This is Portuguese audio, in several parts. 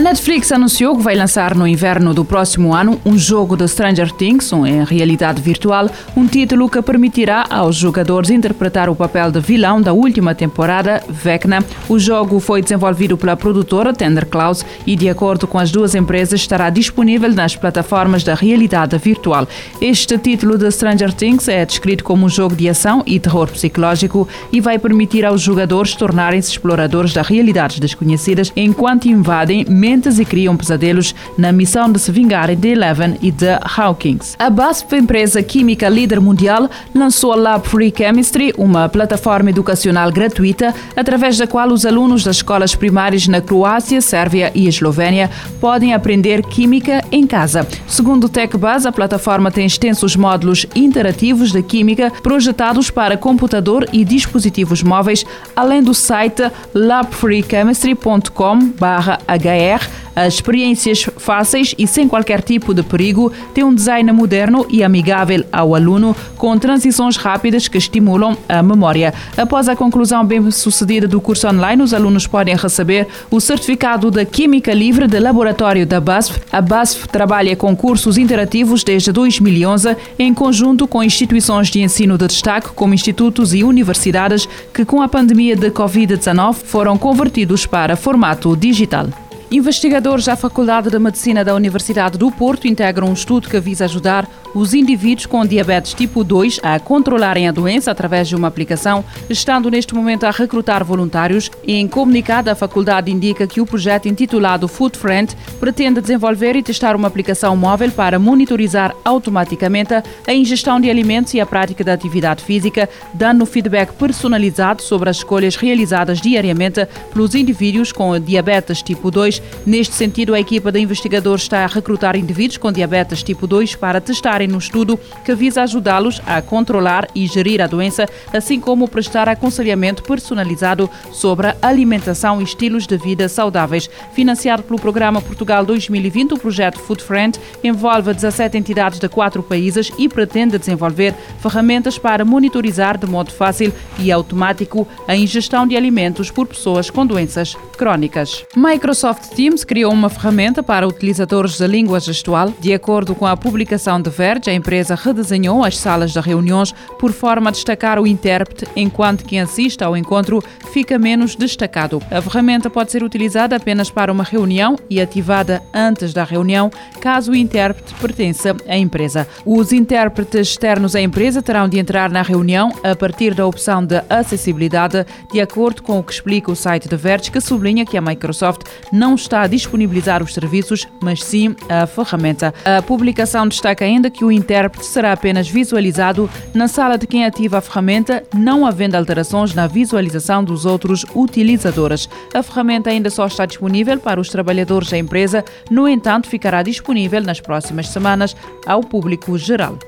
A Netflix anunciou que vai lançar no inverno do próximo ano um jogo de Stranger Things, em realidade virtual, um título que permitirá aos jogadores interpretar o papel de vilão da última temporada, Vecna. O jogo foi desenvolvido pela produtora Tender Clouds e, de acordo com as duas empresas, estará disponível nas plataformas da realidade virtual. Este título de Stranger Things é descrito como um jogo de ação e terror psicológico e vai permitir aos jogadores tornarem-se exploradores das realidades desconhecidas enquanto invadem e criam pesadelos na missão de se vingarem de Eleven e de Hawkins. A BASF, empresa química líder mundial, lançou a Lab Free Chemistry, uma plataforma educacional gratuita através da qual os alunos das escolas primárias na Croácia, Sérvia e Eslovénia podem aprender química em casa. Segundo o TechBuzz, a plataforma tem extensos módulos interativos de química projetados para computador e dispositivos móveis, além do site labfreechemistry.com/hr as experiências fáceis e sem qualquer tipo de perigo têm um design moderno e amigável ao aluno, com transições rápidas que estimulam a memória. Após a conclusão bem-sucedida do curso online, os alunos podem receber o certificado da Química Livre de Laboratório da BASF. A BASF trabalha com cursos interativos desde 2011, em conjunto com instituições de ensino de destaque, como institutos e universidades, que com a pandemia de Covid-19 foram convertidos para formato digital. Investigadores da Faculdade de Medicina da Universidade do Porto integram um estudo que visa ajudar os indivíduos com diabetes tipo 2 a controlarem a doença através de uma aplicação, estando neste momento a recrutar voluntários. Em comunicado, a faculdade indica que o projeto intitulado Food Friend pretende desenvolver e testar uma aplicação móvel para monitorizar automaticamente a ingestão de alimentos e a prática da atividade física, dando feedback personalizado sobre as escolhas realizadas diariamente pelos indivíduos com diabetes tipo 2 Neste sentido, a equipa de investigadores está a recrutar indivíduos com diabetes tipo 2 para testarem no estudo que visa ajudá-los a controlar e gerir a doença, assim como prestar aconselhamento personalizado sobre alimentação e estilos de vida saudáveis. Financiado pelo Programa Portugal 2020, o projeto Food Friend envolve 17 entidades de quatro países e pretende desenvolver ferramentas para monitorizar de modo fácil e automático a ingestão de alimentos por pessoas com doenças crónicas. Microsoft Teams criou uma ferramenta para utilizadores da língua gestual. De acordo com a publicação de Verge, a empresa redesenhou as salas de reuniões por forma a destacar o intérprete, enquanto quem assiste ao encontro fica menos destacado. A ferramenta pode ser utilizada apenas para uma reunião e ativada antes da reunião, caso o intérprete pertença à empresa. Os intérpretes externos à empresa terão de entrar na reunião a partir da opção de acessibilidade, de acordo com o que explica o site de Verge, que sublinha que a Microsoft não está a disponibilizar os serviços, mas sim a ferramenta. A publicação destaca ainda que o intérprete será apenas visualizado na sala de quem ativa a ferramenta, não havendo alterações na visualização dos outros utilizadores. A ferramenta ainda só está disponível para os trabalhadores da empresa, no entanto, ficará disponível nas próximas semanas ao público geral.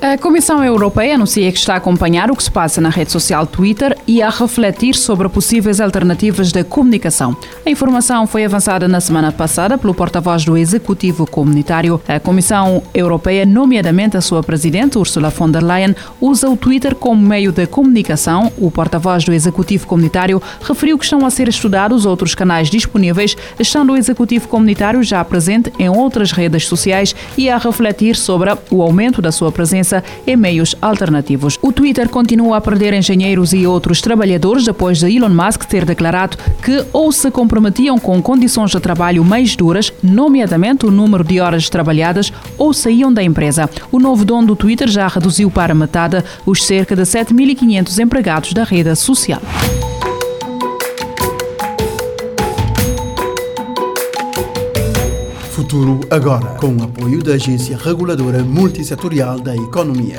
A Comissão Europeia anuncia que está a acompanhar o que se passa na rede social Twitter e a refletir sobre possíveis alternativas de comunicação. A informação foi avançada na semana passada pelo porta-voz do Executivo Comunitário. A Comissão Europeia, nomeadamente a sua presidente, Ursula von der Leyen, usa o Twitter como meio de comunicação. O porta-voz do Executivo Comunitário referiu que estão a ser estudados outros canais disponíveis, estando o Executivo Comunitário já presente em outras redes sociais e a refletir sobre o aumento da sua presença em meios alternativos. O Twitter continua a perder engenheiros e outros trabalhadores depois de Elon Musk ter declarado que ou se comprometiam com condições de trabalho mais duras, nomeadamente o número de horas trabalhadas, ou saíam da empresa. O novo dono do Twitter já reduziu para metade os cerca de 7.500 empregados da rede social. Futuro agora, com o apoio da Agência Reguladora Multissetorial da Economia.